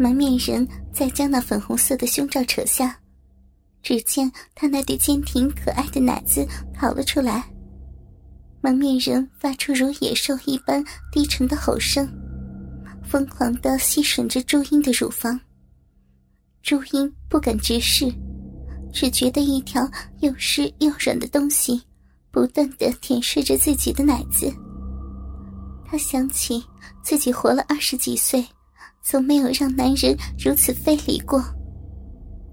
蒙面人再将那粉红色的胸罩扯下，只见他那对坚挺可爱的奶子跑了出来。蒙面人发出如野兽一般低沉的吼声，疯狂的吸吮着朱茵的乳房。朱茵不敢直视，只觉得一条又湿又软的东西不断的舔舐着自己的奶子。她想起自己活了二十几岁，从没有让男人如此非礼过，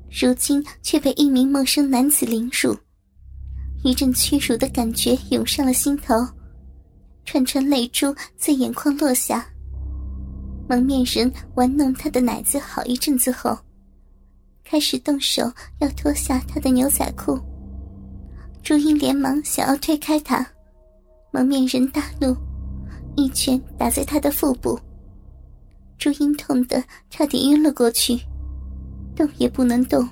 如今却被一名陌生男子凌辱。一阵屈辱的感觉涌上了心头，串串泪珠在眼眶落下。蒙面人玩弄他的奶子好一阵子后，开始动手要脱下他的牛仔裤。朱茵连忙想要推开他，蒙面人大怒，一拳打在他的腹部。朱茵痛得差点晕了过去，动也不能动。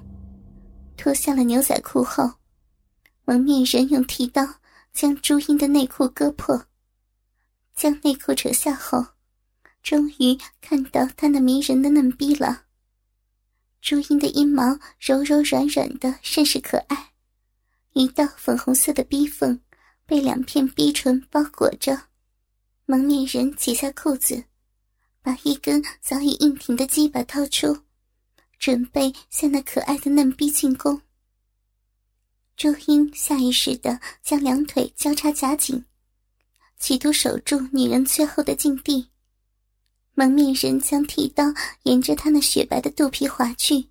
脱下了牛仔裤后。蒙面人用剃刀将朱茵的内裤割破，将内裤扯下后，终于看到她那迷人的嫩逼了。朱茵的阴毛柔柔软软的，甚是可爱，一道粉红色的逼缝被两片逼唇包裹着。蒙面人解下裤子，把一根早已硬挺的鸡巴掏出，准备向那可爱的嫩逼进攻。朱茵下意识的将两腿交叉夹紧，企图守住女人最后的禁地。蒙面人将剃刀沿着她那雪白的肚皮划去，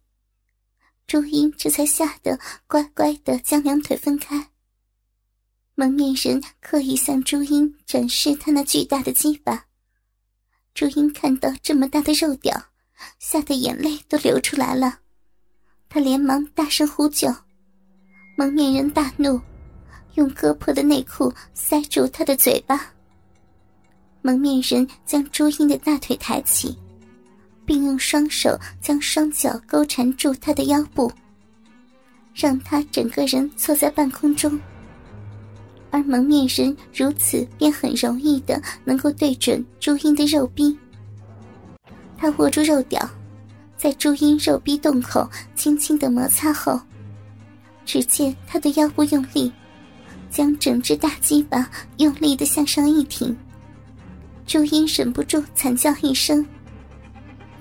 朱茵这才吓得乖乖的将两腿分开。蒙面人刻意向朱茵展示他那巨大的鸡巴，朱茵看到这么大的肉屌，吓得眼泪都流出来了，她连忙大声呼救。蒙面人大怒，用割破的内裤塞住他的嘴巴。蒙面人将朱茵的大腿抬起，并用双手将双脚勾缠住他的腰部，让他整个人坐在半空中。而蒙面人如此便很容易的能够对准朱茵的肉壁。他握住肉屌，在朱茵肉壁洞口轻轻的摩擦后。只见他的腰部用力，将整只大鸡巴用力的向上一挺。朱茵忍不住惨叫一声。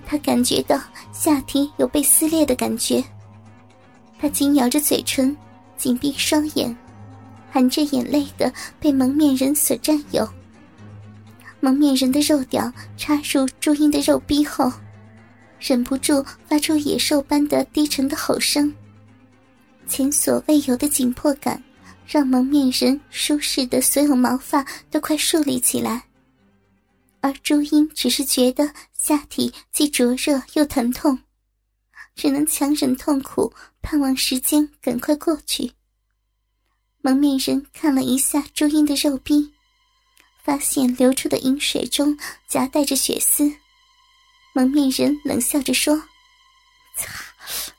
他感觉到下体有被撕裂的感觉，他紧咬着嘴唇，紧闭双眼，含着眼泪的被蒙面人所占有。蒙面人的肉屌插入朱茵的肉壁后，忍不住发出野兽般的低沉的吼声。前所未有的紧迫感，让蒙面人舒适的所有毛发都快竖立起来，而朱茵只是觉得下体既灼热又疼痛，只能强忍痛苦，盼望时间赶快过去。蒙面人看了一下朱茵的肉壁，发现流出的饮水中夹带着血丝，蒙面人冷笑着说：“擦，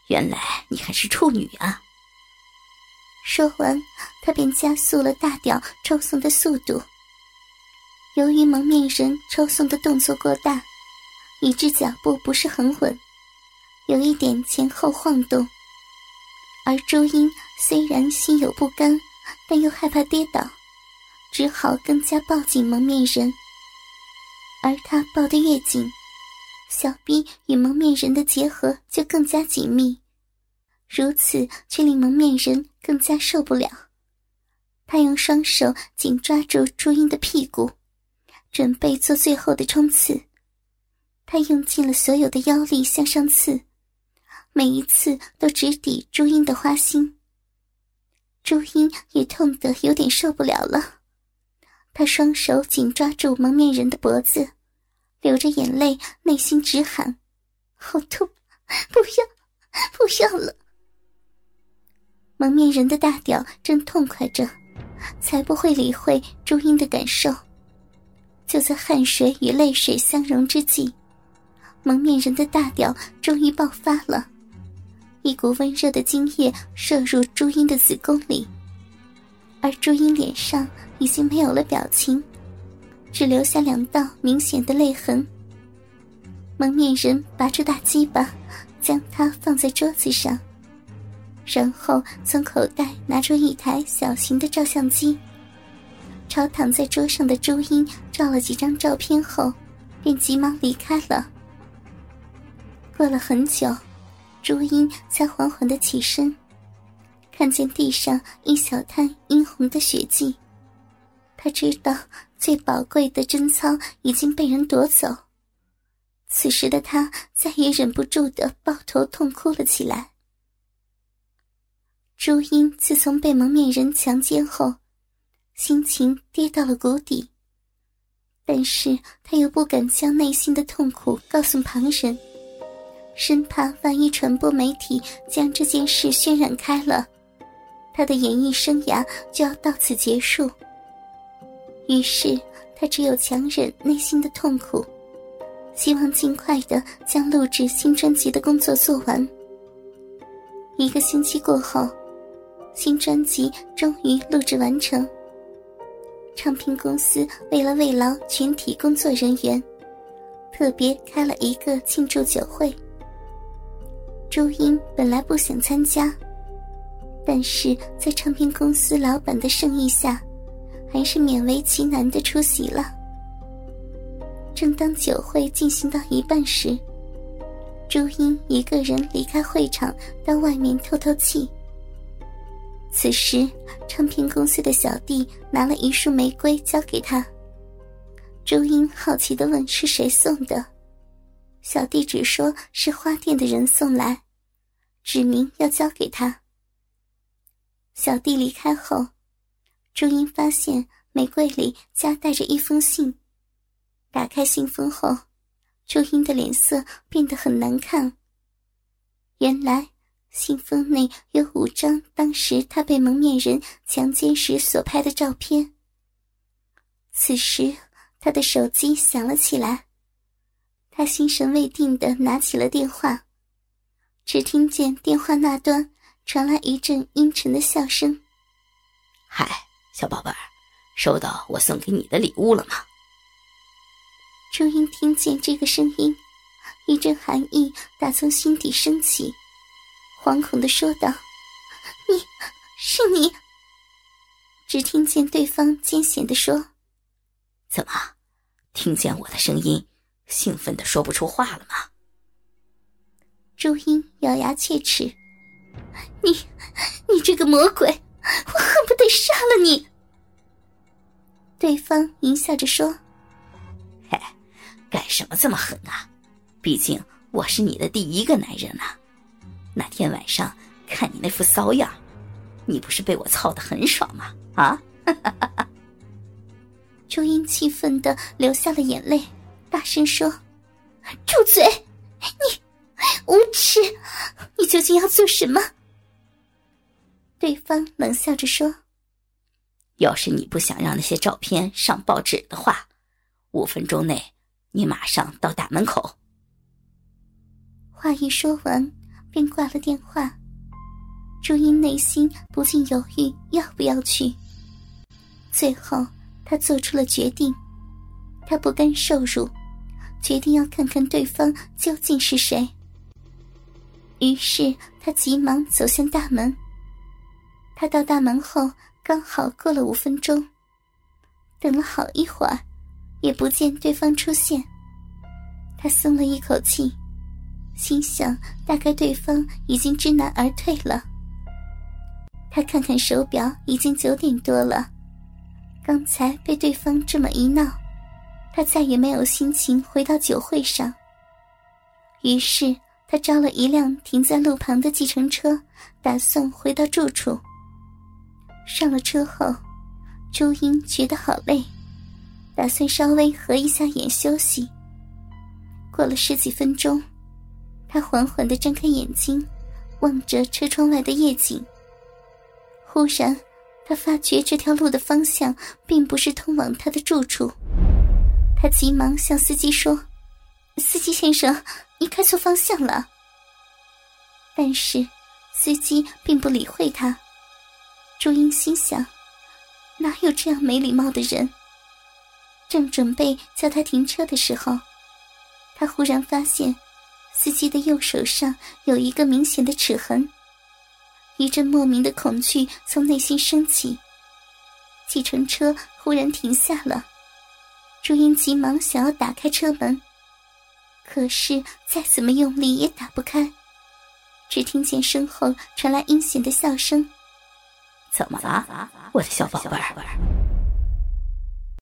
原来你还是处女啊！”说完，他便加速了大屌抽送的速度。由于蒙面人抽送的动作过大，以致脚步不是很稳，有一点前后晃动。而朱茵虽然心有不甘，但又害怕跌倒，只好更加抱紧蒙面人。而他抱得越紧，小臂与蒙面人的结合就更加紧密。如此却令蒙面人更加受不了，他用双手紧抓住朱茵的屁股，准备做最后的冲刺。他用尽了所有的腰力向上刺，每一次都直抵朱茵的花心。朱茵也痛得有点受不了了，她双手紧抓住蒙面人的脖子，流着眼泪，内心直喊：“好痛，不要，不要了！”蒙面人的大屌正痛快着，才不会理会朱茵的感受。就在汗水与泪水相融之际，蒙面人的大屌终于爆发了，一股温热的精液射入朱茵的子宫里，而朱茵脸上已经没有了表情，只留下两道明显的泪痕。蒙面人拔出大鸡巴，将它放在桌子上，然后从口袋拿出一台小型的照相机，朝躺在桌上的朱茵照了几张照片后，便急忙离开了。过了很久，朱茵才缓缓的起身，看见地上一小滩殷红的血迹，他知道最宝贵的贞操已经被人夺走。此时的他再也忍不住的抱头痛哭了起来。朱茵自从被蒙面人强奸后，心情跌到了谷底。但是他又不敢将内心的痛苦告诉旁人，生怕万一传播媒体将这件事渲染开了，他的演艺生涯就要到此结束。于是他只有强忍内心的痛苦。希望尽快的将录制新专辑的工作做完。一个星期过后，新专辑终于录制完成。唱片公司为了慰劳全体工作人员，特别开了一个庆祝酒会。朱茵本来不想参加，但是在唱片公司老板的盛意下，还是勉为其难的出席了。正当酒会进行到一半时，朱茵一个人离开会场，到外面透透气。此时，唱片公司的小弟拿了一束玫瑰交给他。朱茵好奇的问：“是谁送的？”小弟只说是花店的人送来，指明要交给他。小弟离开后，朱茵发现玫瑰里夹带着一封信。打开信封后，朱茵的脸色变得很难看。原来信封内有五张当时她被蒙面人强奸时所拍的照片。此时，他的手机响了起来，他心神未定的拿起了电话，只听见电话那端传来一阵阴沉的笑声：“嗨，小宝贝儿，收到我送给你的礼物了吗？”朱茵听见这个声音，一阵寒意打从心底升起，惶恐的说道：“你，是你。”只听见对方艰险的说：“怎么，听见我的声音，兴奋的说不出话了吗？”朱茵咬牙切齿：“你，你这个魔鬼，我恨不得杀了你。”对方淫笑着说。嘿干什么这么狠啊？毕竟我是你的第一个男人呐。那天晚上看你那副骚样，你不是被我操的很爽吗？啊！朱茵气愤的流下了眼泪，大声说：“住嘴！你无耻！你究竟要做什么？”对方冷笑着说：“要是你不想让那些照片上报纸的话，五分钟内。”你马上到大门口。话一说完，便挂了电话。朱茵内心不禁犹豫要不要去。最后，他做出了决定。他不甘受辱，决定要看看对方究竟是谁。于是，他急忙走向大门。他到大门后，刚好过了五分钟。等了好一会儿。也不见对方出现，他松了一口气，心想大概对方已经知难而退了。他看看手表，已经九点多了，刚才被对方这么一闹，他再也没有心情回到酒会上。于是他招了一辆停在路旁的计程车，打算回到住处。上了车后，朱茵觉得好累。打算稍微合一下眼休息。过了十几分钟，他缓缓的睁开眼睛，望着车窗外的夜景。忽然，他发觉这条路的方向并不是通往他的住处。他急忙向司机说：“司机先生，你开错方向了。”但是，司机并不理会他。朱茵心想：哪有这样没礼貌的人？正准备叫他停车的时候，他忽然发现，司机的右手上有一个明显的齿痕。一阵莫名的恐惧从内心升起。计程车忽然停下了，朱茵急忙想要打开车门，可是再怎么用力也打不开。只听见身后传来阴险的笑声：“怎么了，我的小宝贝儿？”